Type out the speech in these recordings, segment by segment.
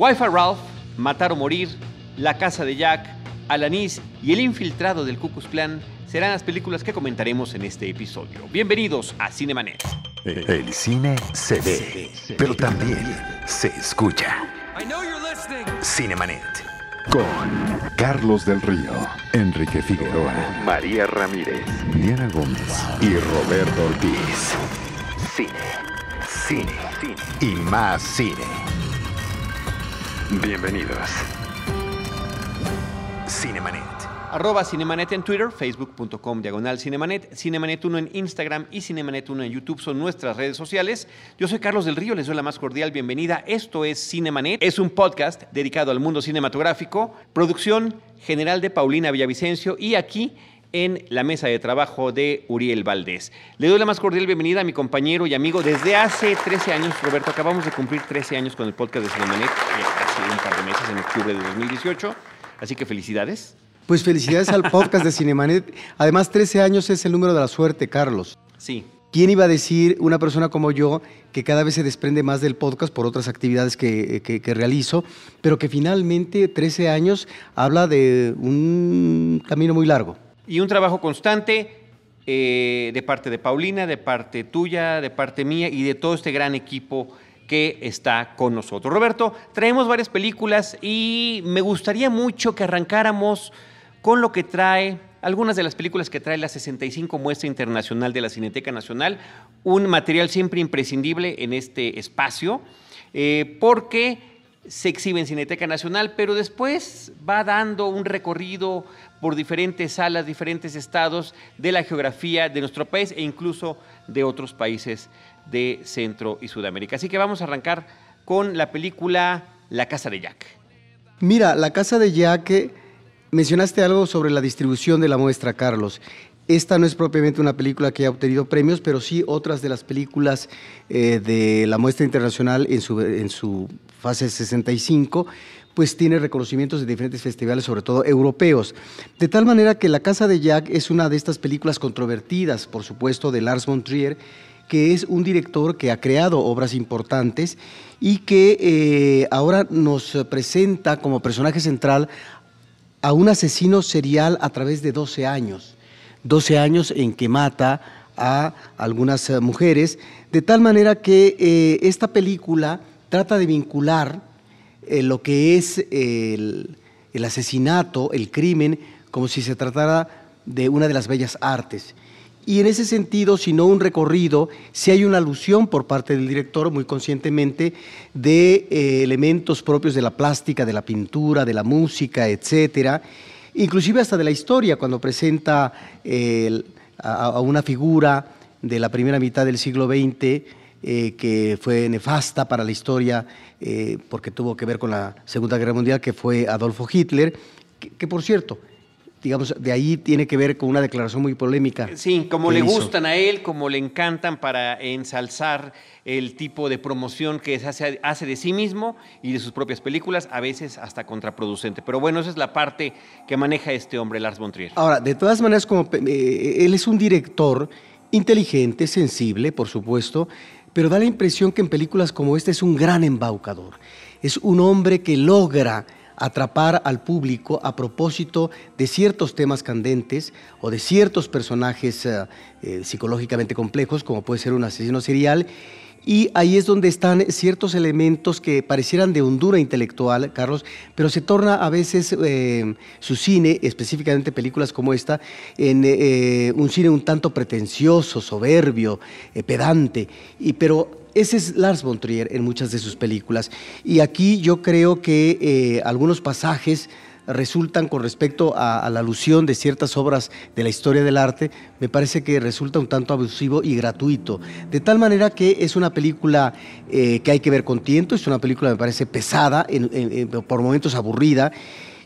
Wi-Fi Ralph, Matar o Morir, La Casa de Jack, Alanis y El Infiltrado del Ku Klux Klan serán las películas que comentaremos en este episodio. Bienvenidos a Cinemanet. El cine se ve, pero también se escucha. Cinemanet. Con Carlos del Río, Enrique Figueroa, María Ramírez, Diana Gómez y Roberto Ortiz. Cine, cine, cine y más cine. Bienvenidos. Cinemanet. Arroba Cinemanet en Twitter, facebook.com diagonal Cinemanet, Cinemanet1 en Instagram y Cinemanet1 en YouTube son nuestras redes sociales. Yo soy Carlos del Río, les doy la más cordial bienvenida. Esto es Cinemanet, es un podcast dedicado al mundo cinematográfico, producción general de Paulina Villavicencio y aquí en la mesa de trabajo de Uriel Valdés. Le doy la más cordial bienvenida a mi compañero y amigo desde hace 13 años, Roberto. Acabamos de cumplir 13 años con el podcast de Cinemanet, par de meses, en octubre de 2018. Así que felicidades. Pues felicidades al podcast de Cinemanet. Además, 13 años es el número de la suerte, Carlos. Sí. ¿Quién iba a decir, una persona como yo, que cada vez se desprende más del podcast por otras actividades que, que, realizo, pero que finalmente 13 años habla de un camino muy largo? Y un trabajo constante eh, de parte de Paulina, de parte tuya, de parte mía y de todo este gran equipo que está con nosotros. Roberto, traemos varias películas y me gustaría mucho que arrancáramos con lo que trae algunas de las películas que trae la 65 Muestra Internacional de la Cineteca Nacional, un material siempre imprescindible en este espacio, eh, porque se exhibe en Cineteca Nacional, pero después va dando un recorrido por diferentes salas, diferentes estados de la geografía de nuestro país e incluso de otros países de Centro y Sudamérica. Así que vamos a arrancar con la película La Casa de Jack. Mira, La Casa de Jack Mencionaste algo sobre la distribución de la muestra, Carlos. Esta no es propiamente una película que haya obtenido premios, pero sí otras de las películas eh, de la muestra internacional en su, en su fase 65 pues tiene reconocimientos de diferentes festivales, sobre todo europeos. De tal manera que La Casa de Jack es una de estas películas controvertidas, por supuesto, de Lars von Trier, que es un director que ha creado obras importantes y que eh, ahora nos presenta como personaje central a un asesino serial a través de 12 años. 12 años en que mata a algunas eh, mujeres, de tal manera que eh, esta película trata de vincular lo que es el asesinato, el crimen, como si se tratara de una de las bellas artes. Y en ese sentido, si no un recorrido, si hay una alusión por parte del director, muy conscientemente, de eh, elementos propios de la plástica, de la pintura, de la música, etcétera, inclusive hasta de la historia, cuando presenta a, una figura de la primera mitad del siglo XX eh, que fue nefasta para la historia eh, porque tuvo que ver con la Segunda Guerra Mundial, que fue Adolfo Hitler, que por cierto, digamos, de ahí tiene que ver con una declaración muy polémica. Sí, como le gustan a él, como le encantan para ensalzar el tipo de promoción que hace, hace de sí mismo y de sus propias películas, a veces hasta contraproducente. Pero bueno, esa es la parte que maneja este hombre, Lars von Trier. Ahora, de todas maneras, como eh, él es un director inteligente, sensible, por supuesto, pero da la impresión que en películas como esta es un gran embaucador. Es un hombre que logra atrapar al público a propósito de ciertos temas candentes o de ciertos personajes eh, eh, psicológicamente complejos, como puede ser un asesino serial. Y ahí es donde están ciertos elementos que parecieran de hondura intelectual, Carlos, pero se torna a veces eh, su cine, específicamente películas como esta, en un cine un tanto pretencioso, soberbio, pedante. Y, pero ese es Lars von Trier en muchas de sus películas. Y aquí yo creo que eh, algunos pasajes resultan con respecto a, la alusión de ciertas obras de la historia del arte, me parece que resulta un tanto abusivo y gratuito. De tal manera que es una película eh, que hay que ver con tiento, es una película me parece pesada, por momentos aburrida,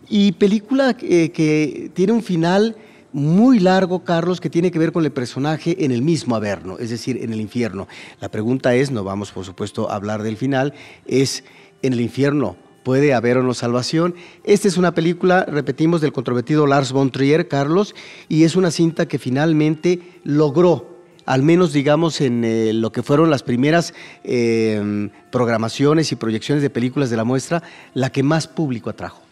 y película eh, que tiene un final muy largo, Carlos, que tiene que ver con el personaje en el mismo Averno, es decir, en el infierno. La pregunta es, no vamos por supuesto a hablar del final, es en el infierno. ¿Puede haber o no salvación? Esta es una película, repetimos, del controvertido Lars von Trier, Carlos, y es una cinta que finalmente logró al menos digamos en eh, lo que fueron las primeras em, programaciones y proyecciones de películas de la muestra, la que más público atrajo.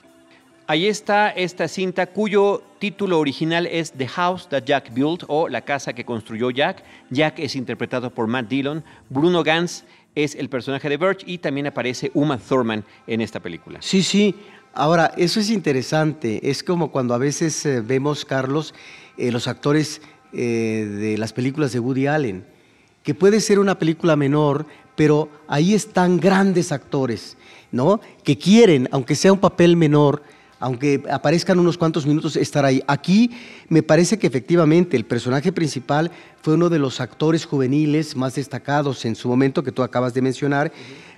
Ahí está esta cinta cuyo título original es The House That Jack Built o La casa que construyó Jack. Jack es interpretado por Matt Dillon. Bruno Gans es el personaje de Birch y también aparece Uma Thurman en esta película. Sí, sí. Ahora, eso es interesante. Es como cuando a veces eh, vemos, Carlos, eh, los actores eh, de las películas de Woody Allen, que puede ser una película menor, pero ahí están grandes actores, ¿no? Que quieren, aunque sea un papel menor, aunque aparezcan unos cuantos minutos, estar ahí. Aquí me parece que efectivamente el personaje principal fue uno de los actores juveniles más destacados en su momento que tú acabas de mencionar.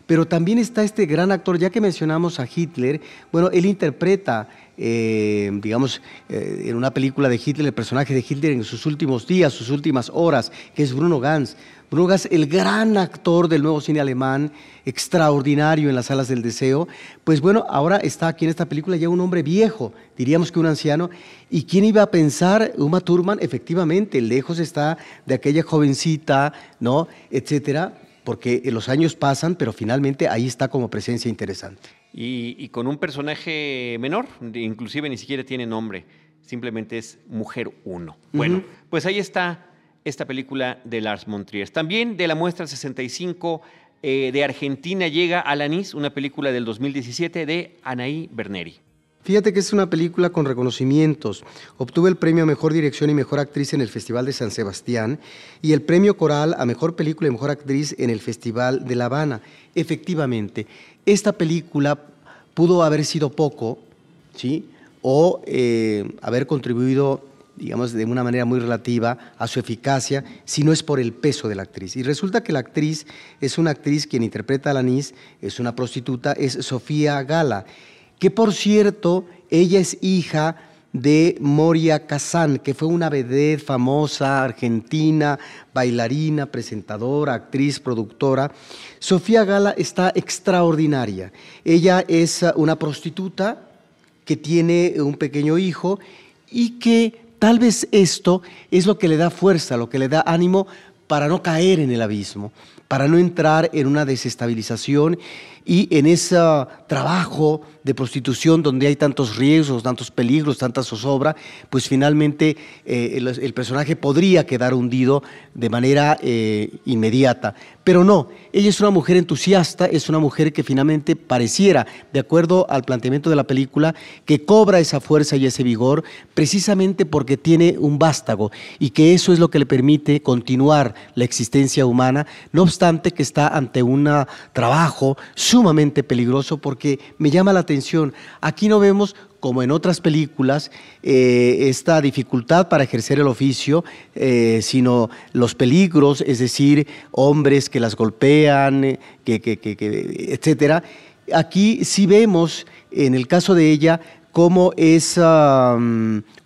Pero también está este gran actor, ya que mencionamos a Hitler, bueno, él interpreta, eh, digamos, eh, en una película de Hitler, el personaje de Hitler en sus últimos días, sus últimas horas, que es Bruno Gans. Bruno Gans, el gran actor del nuevo cine alemán, extraordinario en las salas del deseo, pues bueno, ahora está aquí en esta película ya un hombre viejo, diríamos que un anciano, y quién iba a pensar, Uma Thurman, efectivamente, lejos está de aquella jovencita, ¿no? Etcétera, porque los años pasan, pero finalmente ahí está como presencia interesante. Y, con un personaje menor, inclusive ni siquiera tiene nombre, simplemente es Mujer 1. Bueno, pues ahí está esta película de Lars Montrier. También de la muestra 65 eh, de Argentina llega Alanis, una película del 2017 de Anaí Berneri. Fíjate que es una película con reconocimientos. Obtuvo el premio a Mejor Dirección y Mejor Actriz en el Festival de San Sebastián y el premio Coral a Mejor Película y Mejor Actriz en el Festival de La Habana. Efectivamente, esta película pudo haber sido poco, ¿sí? O eh, haber contribuido digamos, de una manera muy relativa a su eficacia, si no es por el peso de la actriz. Y resulta que la actriz es una actriz quien interpreta a Lanis, es una prostituta, es Sofía Gala que por cierto, ella es hija de Moria Kazan, que fue una vedette famosa argentina, bailarina, presentadora, actriz, productora. Sofía Gala está extraordinaria. Ella es una prostituta que tiene un pequeño hijo y que tal vez esto es lo que le da fuerza, lo que le da ánimo para no caer en el abismo, para no entrar en una desestabilización y en ese trabajo de prostitución donde hay tantos riesgos, tantos peligros, tanta zozobra, pues finalmente eh, el, personaje podría quedar hundido de manera eh, inmediata. Pero no, ella es una mujer entusiasta, es una mujer que finalmente pareciera, de acuerdo al planteamiento de la película, que cobra esa fuerza y ese vigor precisamente porque tiene un vástago y que eso es lo que le permite continuar la existencia humana, no obstante que está ante un trabajo sumamente peligroso porque me llama la atención, aquí no vemos como en otras películas, eh, esta dificultad para ejercer el oficio, eh, sino los peligros, es decir, hombres que las golpean, eh, que, etcétera. Aquí sí vemos, en el caso de ella, cómo es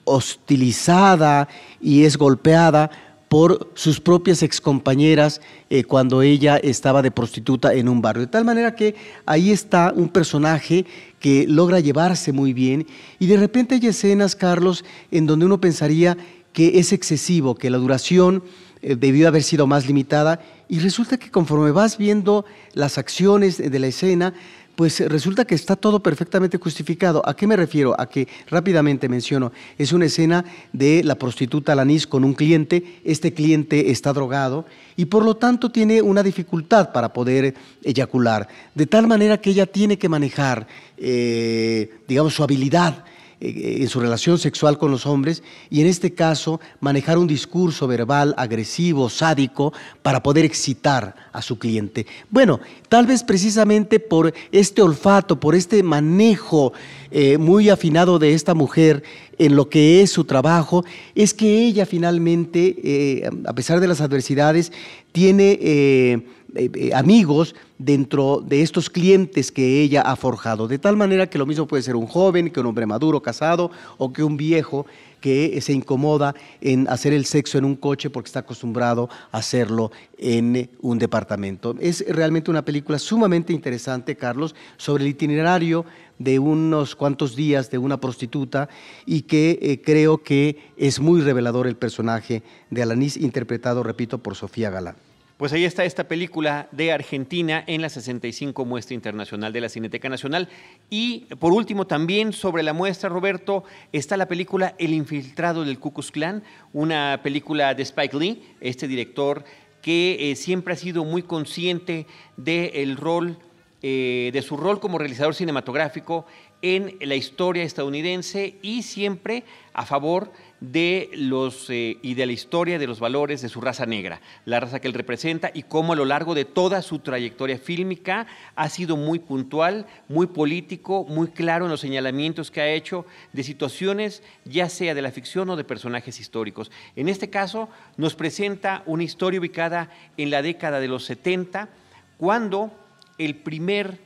hostilizada y es golpeada por sus propias excompañeras eh, cuando ella estaba de prostituta en un barrio. De tal manera que ahí está un personaje que logra llevarse muy bien y de repente hay escenas, Carlos, en donde uno pensaría que es excesivo, que la duración eh, debió haber sido más limitada y resulta que conforme vas viendo las acciones de la escena, pues resulta que está todo perfectamente justificado. ¿A qué me refiero? A que rápidamente menciono, es una escena de la prostituta Lanis con un cliente, este cliente está drogado y por lo tanto tiene una dificultad para poder eyacular, de tal manera que ella tiene que manejar, eh, digamos, su habilidad eh, en su relación sexual con los hombres y en este caso manejar un discurso verbal agresivo, sádico, para poder excitar a su cliente. Bueno, tal vez precisamente por este olfato, por este manejo eh, muy afinado de esta mujer en lo que es su trabajo, es que ella finalmente, eh, a pesar de las adversidades, tiene eh, eh, amigos dentro de estos clientes que ella ha forjado. De tal manera que lo mismo puede ser un joven, que un hombre maduro casado o que un viejo que se incomoda en hacer el sexo en un coche porque está acostumbrado a hacerlo en un departamento. Es realmente una película sumamente interesante, Carlos, sobre el itinerario de unos cuantos días de una prostituta y que eh, creo que es muy revelador el personaje de Alanis, interpretado, repito, por Sofía Galán. Pues ahí está esta película de Argentina en la 65 Muestra Internacional de la Cineteca Nacional. Y por último, también sobre la muestra, Roberto, está la película El Infiltrado del Ku Klux Klan, una película de Spike Lee, este director que eh, siempre ha sido muy consciente del rol, eh, de su rol como realizador cinematográfico en la historia estadounidense y siempre a favor de los eh, y de la historia de los valores de su raza negra, la raza que él representa y cómo a lo largo de toda su trayectoria fílmica ha sido muy puntual, muy político, muy claro en los señalamientos que ha hecho de situaciones ya sea de la ficción o de personajes históricos. En este caso nos presenta una historia ubicada en la década de los 70 cuando el primer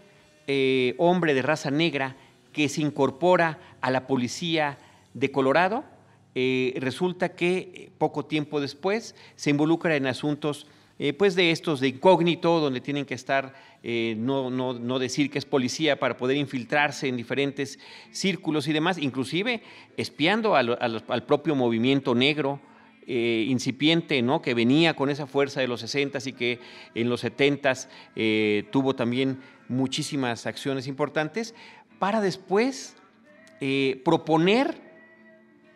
eh, hombre de raza negra que se incorpora a la policía de Colorado eh, resulta que eh, poco tiempo después se involucra en asuntos eh, pues de estos de incógnito, donde tienen que estar, no, no, decir que es policía para poder infiltrarse en diferentes círculos y demás, inclusive espiando al propio movimiento negro, incipiente, ¿no? que venía con esa fuerza de los 60 y que en los 70 tuvo también muchísimas acciones importantes, para después proponer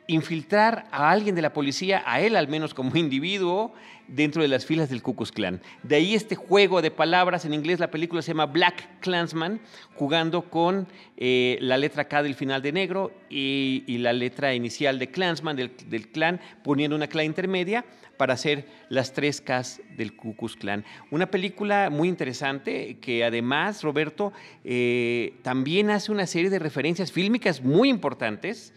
infiltrar a alguien de la policía, a él al menos como individuo, dentro de las filas del Ku Klux Klan. De ahí este juego de palabras, en inglés la película se llama Black Klansman, jugando con eh, la letra K del final de negro y, la letra inicial de Klansman, del, clan, poniendo una K intermedia para hacer las tres Ks del Ku Klux Klan. Una película muy interesante que además, Roberto, eh, también hace una serie de referencias fílmicas muy importantes,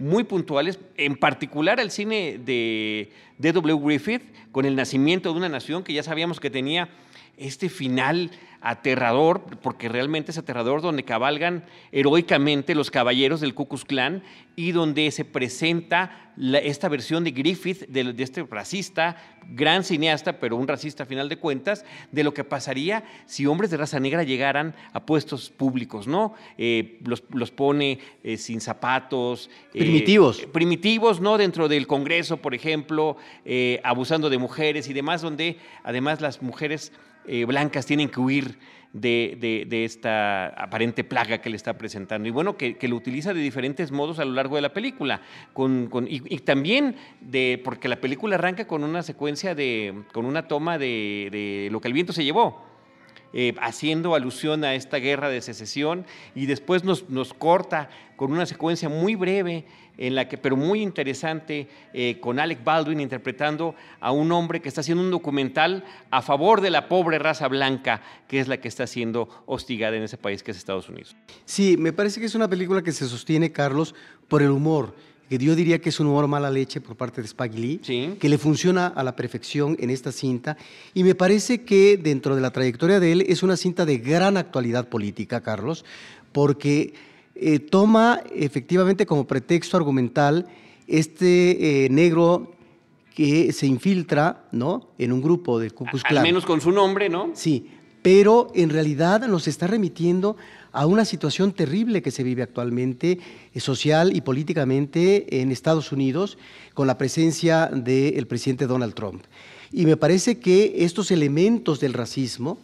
muy puntuales, en particular al cine de D.W. Griffith, con el nacimiento de una nación que ya sabíamos que tenía este final aterrador, porque realmente es aterrador, donde cabalgan heroicamente los caballeros del Ku Klux Klan y donde se presenta esta versión de Griffith, de, este racista, gran cineasta, pero un racista a final de cuentas, de lo que pasaría si hombres de raza negra llegaran a puestos públicos, ¿no? Eh, los, pone eh, sin zapatos. Eh, primitivos. primitivos, ¿no? Dentro del Congreso, por ejemplo, abusando de mujeres y demás, donde además las mujeres blancas tienen que huir de, esta aparente plaga que le está presentando. Y bueno, que, lo utiliza de diferentes modos a lo largo de la película. y, también de, porque la película arranca con una secuencia de, con una toma de, lo que el viento se llevó. Eh, haciendo alusión a esta guerra de secesión y después nos, nos corta con una secuencia muy breve en la que, pero muy interesante, eh, con Alec Baldwin interpretando a un hombre que está haciendo un documental a favor de la pobre raza blanca, que es la que está siendo hostigada en ese país que es Estados Unidos. Sí, me parece que es una película que se sostiene, Carlos, por el humor que yo diría que es un humor mala leche por parte de Spike Lee, que le funciona a la perfección en esta cinta. Y me parece que dentro de la trayectoria de él es una cinta de gran actualidad política, Carlos, porque eh, toma efectivamente como pretexto argumental este eh, negro que se infiltra ¿no? en un grupo de Ku Klux Klan. Al menos con su nombre, ¿no? Sí, pero en realidad nos está remitiendo a una situación terrible que se vive actualmente, eh, social y políticamente, en Estados Unidos, con la presencia del presidente Donald Trump. Y me parece que estos elementos del racismo,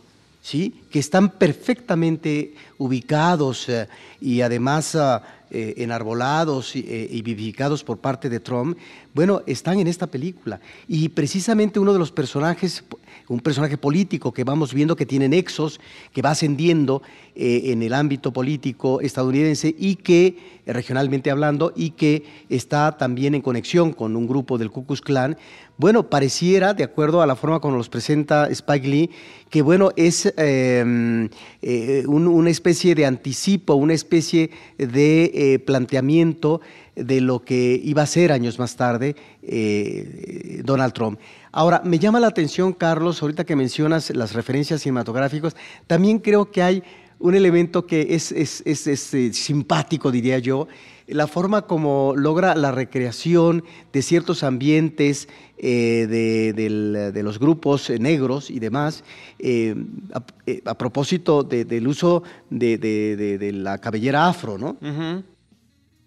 ¿sí? que están perfectamente ubicados eh, y además ah, eh, enarbolados eh, y, vivificados por parte de Trump, bueno, están en esta película. Y precisamente uno de los personajes, un personaje político que vamos viendo que tiene nexos, que va ascendiendo en el ámbito político estadounidense y que, regionalmente hablando, y que está también en conexión con un grupo del Ku Klux Klan, bueno, pareciera, de acuerdo a la forma como los presenta Spike Lee, que bueno, es em, eh, una especie de anticipo, una especie de eh, planteamiento de lo que iba a ser años más tarde eh, Donald Trump. Ahora, me llama la atención, Carlos, ahorita que mencionas las referencias cinematográficas, también creo que hay un elemento que es, es, es, eh, simpático, diría yo, la forma como logra la recreación de ciertos ambientes eh, de, los grupos negros y demás, a, propósito del uso de, la cabellera afro, ¿no?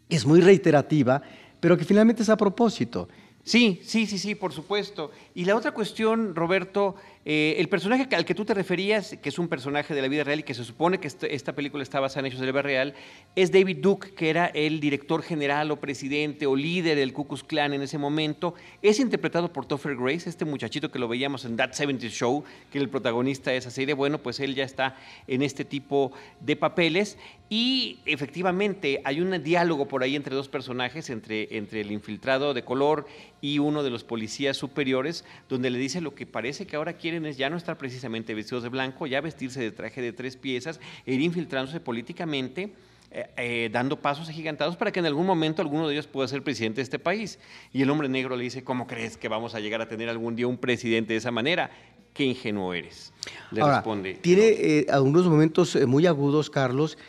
Es muy reiterativa, pero que finalmente es a propósito. Sí, sí, sí, sí, por supuesto. Y la otra cuestión, Roberto, eh, el personaje al que tú te referías, que es un personaje de la vida real y que se supone que este, esta película está basada en hechos de la vida real, es David Duke, que era el director general o presidente o líder del Ku Klux Klan en ese momento. Es interpretado por Topher Grace, este muchachito que lo veíamos en That 70 Show, que era el protagonista de esa serie. Bueno, pues él ya está en este tipo de papeles. Y efectivamente hay un diálogo por ahí entre dos personajes, entre, entre el infiltrado de color y uno de los policías superiores, donde le dice lo que parece que ahora quieren es ya no estar precisamente vestidos de blanco, ya vestirse de traje de tres piezas, e ir infiltrándose políticamente. Eh, eh, dando pasos agigantados para que en algún momento alguno de ellos pueda ser presidente de este país. Y el hombre negro le dice, ¿cómo crees que vamos a llegar a tener algún día un presidente de esa manera? Qué ingenuo eres. Le responde. Tiene eh, algunos momentos muy agudos, Carlos,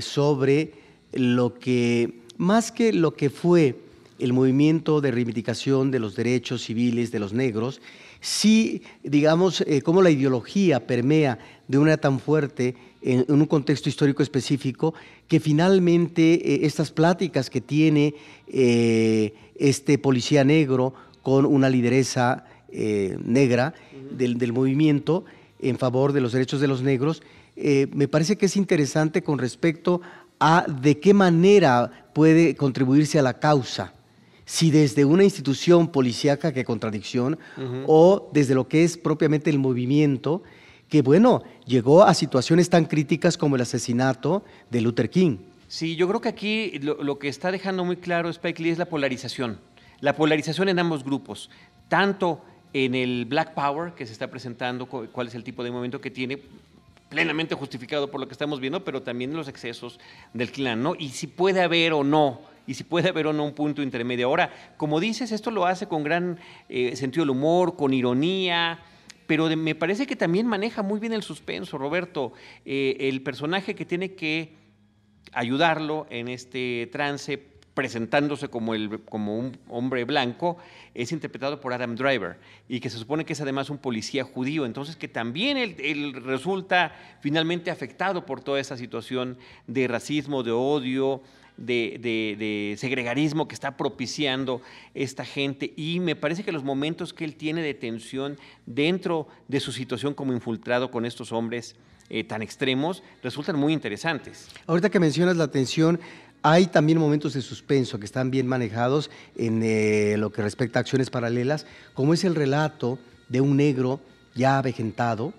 sobre lo que, más que lo que fue el movimiento de reivindicación de los derechos civiles de los negros, sí, digamos, eh, cómo la ideología permea de una tan fuerte en, un contexto histórico específico, que finalmente eh, estas pláticas que tiene eh, este policía negro con una lideresa negra del, movimiento en favor de los derechos de los negros, me parece que es interesante con respecto a de qué manera puede contribuirse a la causa si desde una institución policíaca, qué contradicción, o desde lo que es propiamente el movimiento, que bueno, llegó a situaciones tan críticas como el asesinato de Luther King. Sí, yo creo que aquí lo, que está dejando muy claro Spike Lee es la polarización. La polarización en ambos grupos, tanto en el Black Power que se está presentando, cuál es el tipo de movimiento que tiene, plenamente justificado por lo que estamos viendo, pero también los excesos del clan, ¿no? Y si puede haber o no y si puede haber o no un punto intermedio. Ahora, como dices, esto lo hace con gran eh, sentido del humor, con ironía, pero me parece que también maneja muy bien el suspenso, Roberto. Eh, el personaje que tiene que ayudarlo en este trance presentándose como, el, como un hombre blanco, es interpretado por Adam Driver y que se supone que es además un policía judío, entonces que también él, resulta finalmente afectado por toda esa situación de racismo, de odio, de, segregarismo que está propiciando esta gente y me parece que los momentos que él tiene de tensión dentro de su situación como infiltrado con estos hombres eh, tan extremos resultan muy interesantes. Ahorita que mencionas la tensión, hay también momentos de suspenso que están bien manejados en eh, lo que respecta a acciones paralelas, como es el relato de un negro ya avejentado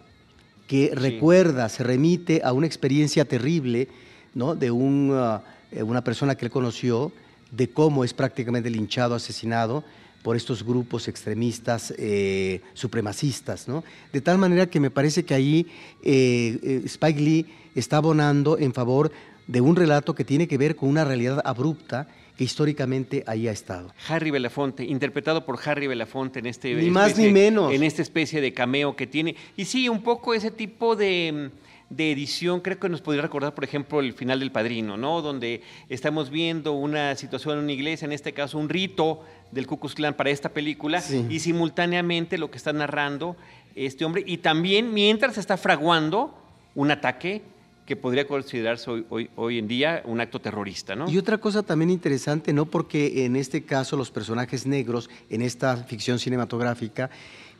que recuerda, se remite a una experiencia terrible ¿no? de un... Uh, eh, una persona que él conoció, de cómo es prácticamente linchado, asesinado por estos grupos extremistas eh, supremacistas, ¿no? De tal manera que me parece que ahí eh, Spike Lee está abonando en favor de un relato que tiene que ver con una realidad abrupta que históricamente ahí ha estado. Harry Belafonte, interpretado por Harry Belafonte en este ni más ni menos en esta especie de cameo que tiene y sí un poco ese tipo de de edición, creo que nos podría recordar, por ejemplo, el final del Padrino, ¿no? Donde estamos viendo una situación en una iglesia, en este caso un rito del Ku Klux Klan para esta película, y simultáneamente lo que está narrando este hombre, y también mientras está fraguando un ataque que podría considerarse hoy, hoy, en día un acto terrorista, ¿no? Y otra cosa también interesante, no porque en este caso los personajes negros en esta ficción cinematográfica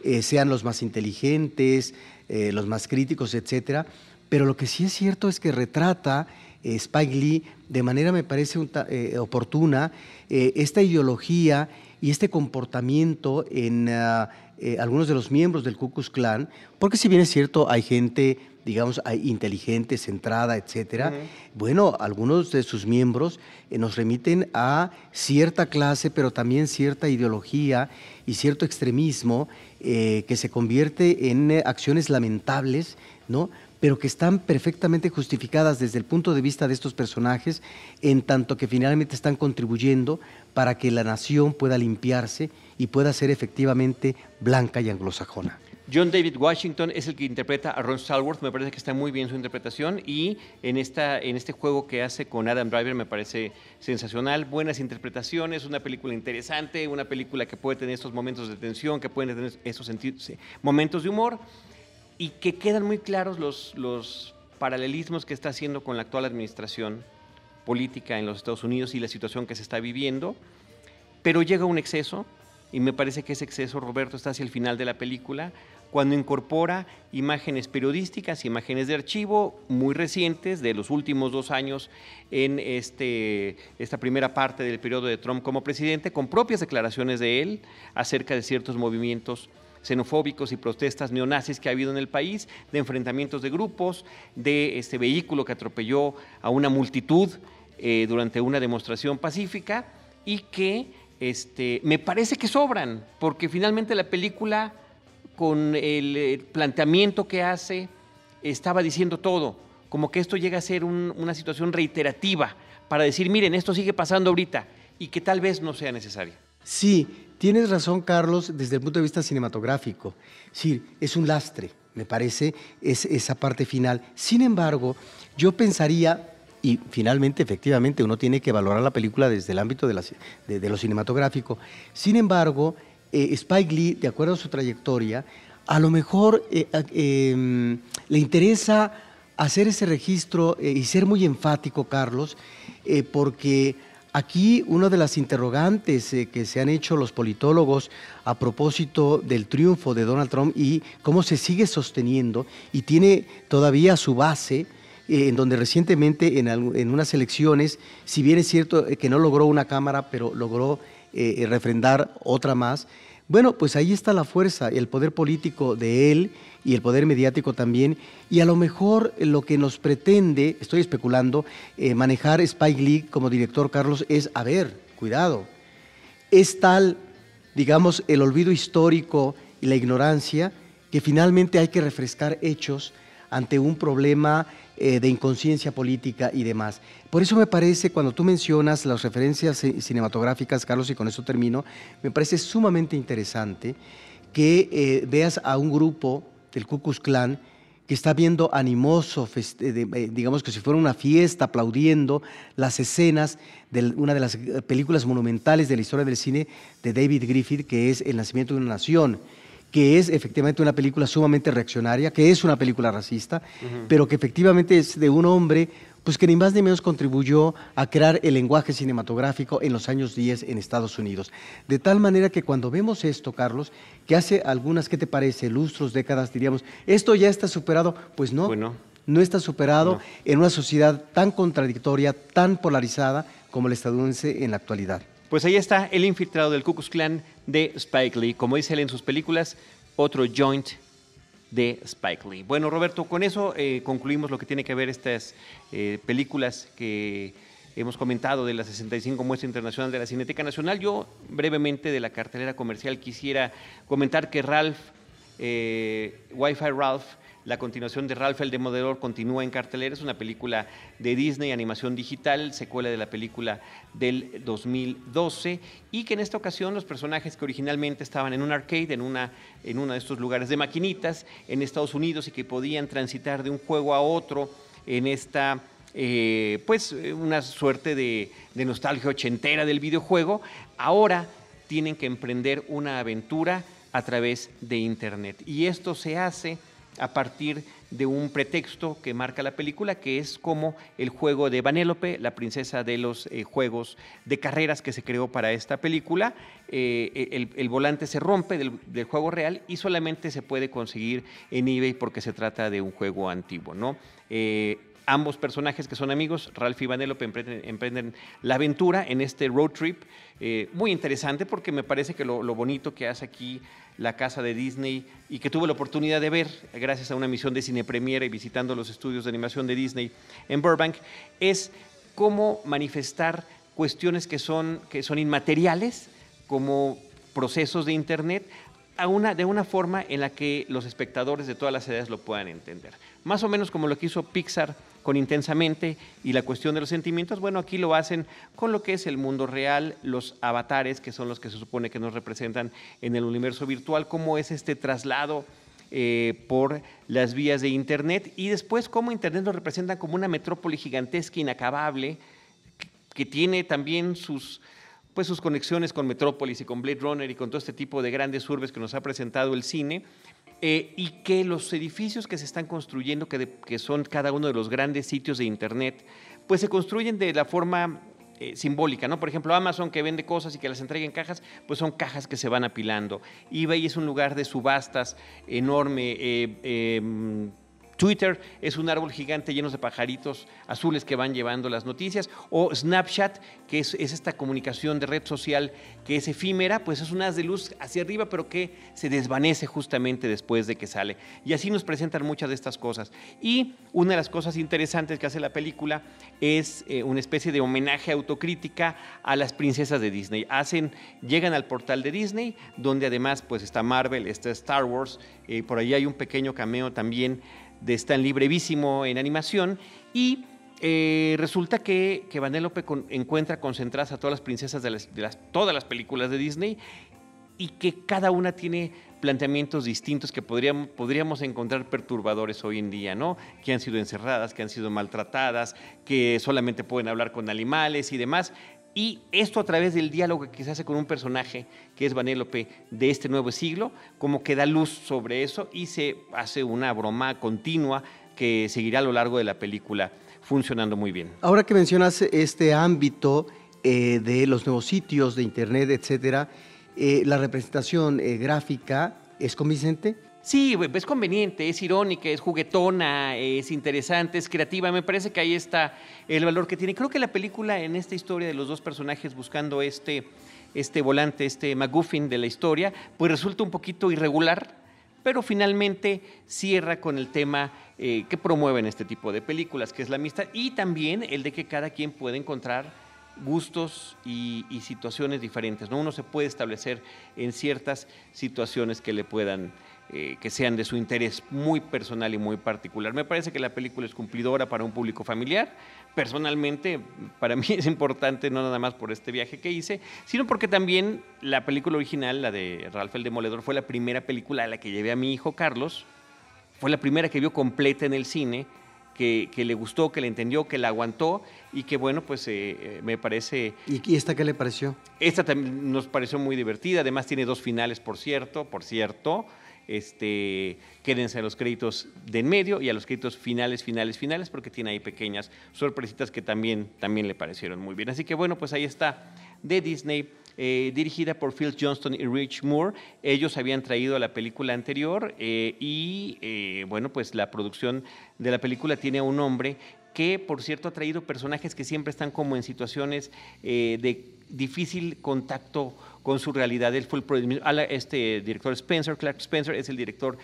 eh, sean los más inteligentes, eh, los más críticos, etcétera, pero lo que sí es cierto es que retrata eh, Spike Lee de manera, me parece, eh, oportuna eh, esta ideología y este comportamiento en ah, algunos de los miembros del Ku Klux Klan, porque si bien es cierto, hay gente, digamos, inteligente, centrada, etcétera, bueno, algunos de sus miembros nos remiten a cierta clase, pero también cierta ideología y cierto extremismo que se convierte en acciones lamentables, ¿no? Pero que están perfectamente justificadas desde el punto de vista de estos personajes, en tanto que finalmente están contribuyendo para que la nación pueda limpiarse y pueda ser efectivamente blanca y anglosajona. John David Washington es el que interpreta a Ron Stallworth, me parece que está muy bien su interpretación. Y en, esta, en este juego que hace con Adam Driver me parece sensacional, buenas interpretaciones, una película interesante, una película que puede tener estos momentos de tensión, que puede tener esos momentos de humor y que quedan muy claros los, paralelismos que está haciendo con la actual administración política en los Estados Unidos y la situación que se está viviendo, pero llega un exceso, y me parece que ese exceso, Roberto, está hacia el final de la película, cuando incorpora imágenes periodísticas, imágenes de archivo muy recientes de los últimos dos años en este, esta primera parte del periodo de Trump como presidente, con propias declaraciones de él acerca de ciertos movimientos xenofóbicos y protestas neonazis que ha habido en el país, de enfrentamientos de grupos, de este vehículo que atropelló a una multitud eh, durante una demostración pacífica y que este, me parece que sobran, porque finalmente la película con el planteamiento que hace, estaba diciendo todo, como que esto llega a ser una situación reiterativa para decir, miren, esto sigue pasando ahorita y que tal vez no sea necesaria. Sí, tienes razón, Carlos, desde el punto de vista cinematográfico. Sí, es un lastre, me parece, es esa parte final. Sin embargo, yo pensaría, y finalmente, efectivamente, uno tiene que valorar la película desde el ámbito de lo cinematográfico. Sin embargo, eh, Spike Lee, de acuerdo a su trayectoria, a lo mejor eh, em, le interesa hacer ese registro eh, y ser muy enfático, Carlos, porque aquí una de las interrogantes que se han hecho los politólogos a propósito del triunfo de Donald Trump y cómo se sigue sosteniendo y tiene todavía su base, en donde recientemente en, en, unas elecciones, si bien es cierto que no logró una Cámara, pero logró eh, refrendar otra más. Bueno, pues ahí está la fuerza, el poder político de él y el poder mediático también. Y a lo mejor lo que nos pretende, estoy especulando, eh, manejar Spike Lee como director, Carlos, es, a ver, cuidado, es tal, digamos, el olvido histórico y la ignorancia que finalmente hay que refrescar hechos ante un problema eh, de inconsciencia política y demás. Por eso me parece, cuando tú mencionas las referencias cinematográficas, Carlos, y con eso termino, me parece sumamente interesante que eh, veas a un grupo del Ku Klux Klan que está viendo animoso, eh, digamos que si fuera una fiesta, aplaudiendo las escenas de una de las películas monumentales de la historia del cine de David Griffith, que es El nacimiento de una nación que es efectivamente una película sumamente reaccionaria, que es una película racista, pero que efectivamente es de un hombre pues que ni más ni menos contribuyó a crear el lenguaje cinematográfico en los años 10 en Estados Unidos. De tal manera que cuando vemos esto, Carlos, que hace algunas, ¿qué te parece? Lustros, décadas, diríamos, esto ya está superado, pues no. No está superado en una sociedad tan contradictoria, tan polarizada como la estadounidense en la actualidad. Pues ahí está el infiltrado del Ku Klux Klan de Spike Lee. Como dice él en sus películas, otro joint de Spike Lee. Bueno, Roberto, con eso eh, concluimos lo que tiene que ver estas eh, películas que hemos comentado de la 65 Muestra Internacional de la Cineteca Nacional. Yo brevemente de la cartelera comercial quisiera comentar que Ralph, eh, Wi-Fi Ralph, la continuación de Ralph el Demoledor continúa en cartelera, es una película de Disney, animación digital, secuela de la película del 2012, y que en esta ocasión los personajes que originalmente estaban en un arcade, en, una, en uno de estos lugares de maquinitas en Estados Unidos y que podían transitar de un juego a otro en esta... Eh, pues una suerte de, de nostalgia ochentera del videojuego, ahora tienen que emprender una aventura a través de Internet. Y esto se hace a partir de un pretexto que marca la película, que es como el juego de Vanélope, la princesa de los eh, juegos de carreras que se creó para esta película. Eh, el, volante se rompe del, juego real y solamente se puede conseguir en eBay porque se trata de un juego antiguo, ¿no? Eh, ambos personajes que son amigos, Ralph y Vanellope, emprenden, la aventura en este road trip. muy interesante porque me parece que lo, lo bonito que hace aquí la casa de Disney y que tuve la oportunidad de ver gracias a una misión de cine premiere y visitando los estudios de animación de Disney en Burbank, es cómo manifestar cuestiones que son, que son inmateriales, como procesos de Internet, de una forma en la que los espectadores de todas las edades lo puedan entender. Más o menos como lo que hizo Pixar con intensamente y la cuestión de los sentimientos, bueno, aquí lo hacen con lo que es el mundo real, los avatares, que son los que se supone que nos representan en el universo virtual, cómo es este traslado eh, por las vías de Internet y después cómo Internet nos representa como una metrópoli gigantesca, inacabable, que, tiene también sus, pues sus conexiones con Metrópolis y con Blade Runner y con todo este tipo de grandes urbes que nos ha presentado el cine, eh, y que los edificios que se están construyendo, que, que, son cada uno de los grandes sitios de Internet, pues se construyen de la forma eh, simbólica, ¿no? Por ejemplo, Amazon que vende cosas y que las entrega en cajas, pues son cajas que se van apilando. eBay es un lugar de subastas enorme. Eh, em, Twitter es un árbol gigante lleno de pajaritos azules que van llevando las noticias. O Snapchat, que es, esta comunicación de red social que es efímera, pues es un haz de luz hacia arriba, pero que se desvanece justamente después de que sale. Y así nos presentan muchas de estas cosas. Y una de las cosas interesantes que hace la película es eh, una especie de homenaje autocrítica a las princesas de Disney. Hacen, llegan al portal de Disney, donde además pues está Marvel, está Star Wars, eh, por ahí hay un pequeño cameo también de Stanley brevísimo en animación y eh, resulta que, que Vanellope encuentra concentradas a todas las princesas de, las, todas las películas de Disney y que cada una tiene planteamientos distintos que podríamos, podríamos encontrar perturbadores hoy en día, ¿no? Que han sido encerradas, que han sido maltratadas, que solamente pueden hablar con animales y demás. Y esto a través del diálogo que se hace con un personaje que es Vanélope de este nuevo siglo, como que da luz sobre eso y se hace una broma continua que seguirá a lo largo de la película funcionando muy bien. Ahora que mencionas este ámbito eh, de los nuevos sitios de internet, etcétera, eh, la representación eh, gráfica es convincente. Sí, es conveniente, es irónica, es juguetona, es interesante, es creativa. Me parece que ahí está el valor que tiene. Creo que la película en esta historia de los dos personajes buscando este, este volante, este McGuffin de la historia, pues resulta un poquito irregular, pero finalmente cierra con el tema eh, que promueven este tipo de películas, que es la amistad, y también el de que cada quien puede encontrar gustos y, y situaciones diferentes. ¿no? Uno se puede establecer en ciertas situaciones que le puedan eh, que sean de su interés muy personal y muy particular. Me parece que la película es cumplidora para un público familiar. Personalmente, para mí es importante no nada más por este viaje que hice, sino porque también la película original, la de Ralph el Demoledor, fue la primera película a la que llevé a mi hijo Carlos. Fue la primera que vio completa en el cine. Que, le gustó, que le entendió, que la aguantó y que bueno, pues eh, eh, me parece... ¿Y esta qué le pareció? Esta también nos pareció muy divertida, además tiene dos finales, por cierto, por cierto este, quédense a los créditos de en medio y a los créditos finales, finales, finales, porque tiene ahí pequeñas sorpresitas que también, también le parecieron muy bien. Así que bueno, pues ahí está de Disney. Eh, dirigida por Phil Johnston y Rich Moore. Ellos habían traído la película anterior eh, y eh, bueno, pues la producción de la película tiene a un hombre que por cierto ha traído personajes que siempre están como en situaciones de difícil contacto con su realidad. Él fue el este director Spencer, Clark Spencer, es el director,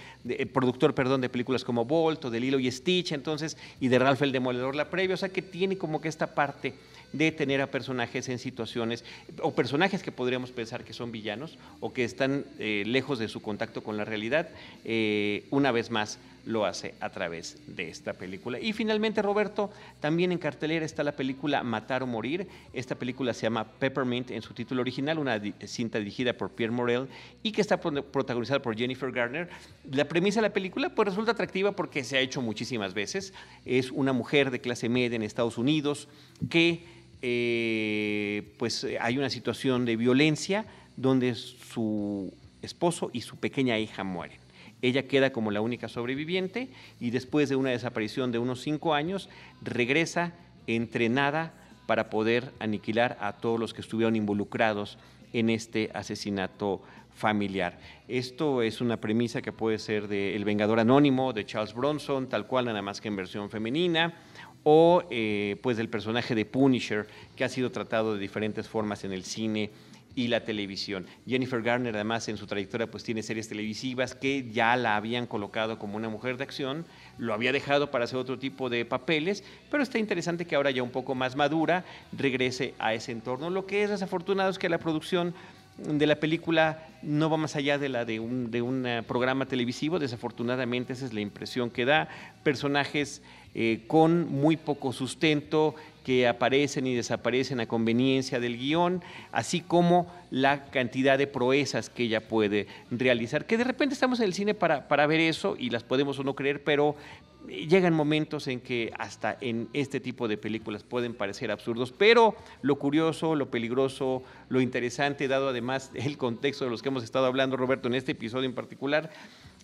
productor, perdón, de películas como Bolt o de Lilo y Stitch, entonces, y de Ralph el Demoledor la previa, o sea que tiene como que esta parte de tener a personajes en situaciones, o personajes que podríamos pensar que son villanos o que están eh, lejos de su contacto con la realidad, eh, una vez más lo hace a través de esta película. Y finalmente, Roberto, también en cartelera está la película Matar o Morir. Esta película se llama Peppermint en su título original, una cinta dirigida por Pierre Morel y que está protagonizada por Jennifer Garner. La premisa de la película pues resulta atractiva porque se ha hecho muchísimas veces. Es una mujer de clase media en Estados Unidos que eh, pues hay una situación de violencia donde su esposo y su pequeña hija mueren. Ella queda como la única sobreviviente y después de una desaparición de unos cinco años regresa entrenada para poder aniquilar a todos los que estuvieron involucrados en este asesinato familiar. Esto es una premisa que puede ser de El Vengador Anónimo de Charles Bronson, tal cual nada más que en versión femenina, o eh, pues del personaje de Punisher, que ha sido tratado de diferentes formas en el cine y la televisión. Jennifer Garner además en su trayectoria pues tiene series televisivas que ya la habían colocado como una mujer de acción, lo había dejado para hacer otro tipo de papeles, pero está interesante que ahora ya un poco más madura regrese a ese entorno. Lo que es desafortunado es que la producción de la película no va más allá de la de un, de un programa televisivo, desafortunadamente esa es la impresión que da, personajes eh, con muy poco sustento, que aparecen y desaparecen a conveniencia del guion, así como la cantidad de proezas que ella puede realizar, que de repente estamos en el cine para, para ver eso y las podemos o no creer, pero llegan momentos en que hasta en este tipo de películas pueden parecer absurdos, pero lo curioso, lo peligroso, lo interesante, dado además el contexto de los que hemos estado hablando, Roberto, en este episodio en particular,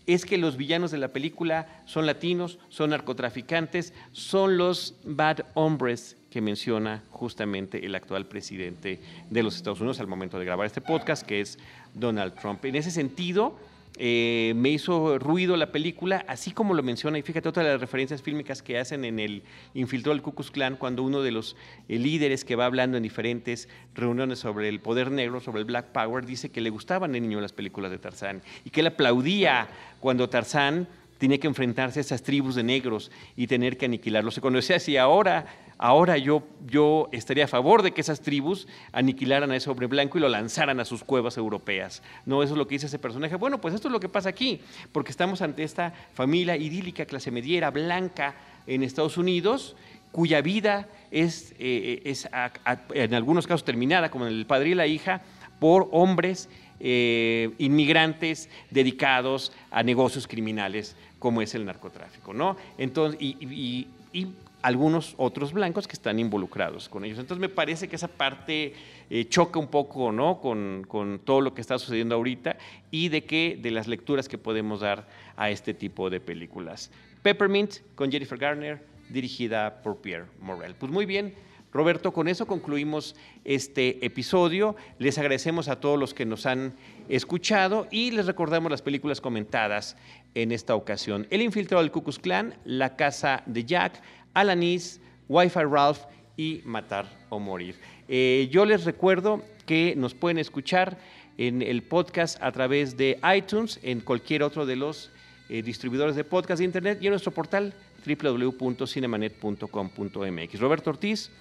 es que los villanos de la película son latinos, son narcotraficantes, son los bad hombres que menciona justamente el actual presidente de los Estados Unidos al momento de grabar este podcast, que es Donald Trump. En ese sentido, eh, me hizo ruido la película, así como lo menciona, y fíjate otra de las referencias fílmicas que hacen en el Infiltró del Ku Klux Klan, cuando uno de los eh, líderes que va hablando en diferentes reuniones sobre el poder negro, sobre el Black Power, dice que le gustaban de niño las películas de Tarzán y que él aplaudía cuando Tarzán tenía que enfrentarse a esas tribus de negros y tener que aniquilarlos. Cuando decía así, ahora ahora yo, yo estaría a favor de que esas tribus aniquilaran a ese hombre blanco y lo lanzaran a sus cuevas europeas. No, eso es lo que dice ese personaje. Bueno, pues esto es lo que pasa aquí, porque estamos ante esta familia idílica, clase mediera, blanca en Estados Unidos, cuya vida es, eh, es en algunos casos terminada, como en el padre y la hija, por hombres eh, inmigrantes dedicados a negocios criminales como es el narcotráfico, ¿no? Entonces, y algunos otros blancos que están involucrados con ellos. Entonces me parece que esa parte eh, choca un poco ¿no? Con, todo lo que está sucediendo ahorita y de que de las lecturas que podemos dar a este tipo de películas. Peppermint con Jennifer Garner, dirigida por Pierre Morel. Pues muy bien. Roberto, con eso concluimos este episodio. Les agradecemos a todos los que nos han escuchado y les recordamos las películas comentadas en esta ocasión. El infiltrado del Ku Klux Klan, La casa de Jack, Alanis, Wi-Fi Ralph y Matar o Morir. Eh, yo les recuerdo que nos pueden escuchar en el podcast a través de iTunes, en cualquier otro de los eh, distribuidores de podcast de Internet y en nuestro portal www.cinemanet.com.mx. Roberto Ortiz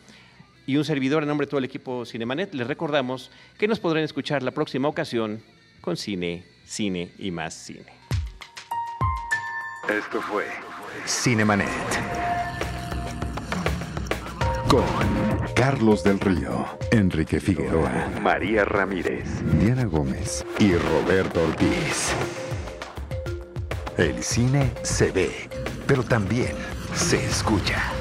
y un servidor en nombre de todo el equipo Cinemanet, les recordamos que nos podrán escuchar la próxima ocasión con cine, cine y más cine. Esto fue Cinemanet con Carlos del Río, Enrique Figueroa, María Ramírez, Diana Gómez y Roberto Ortiz. El cine se ve, pero también se escucha.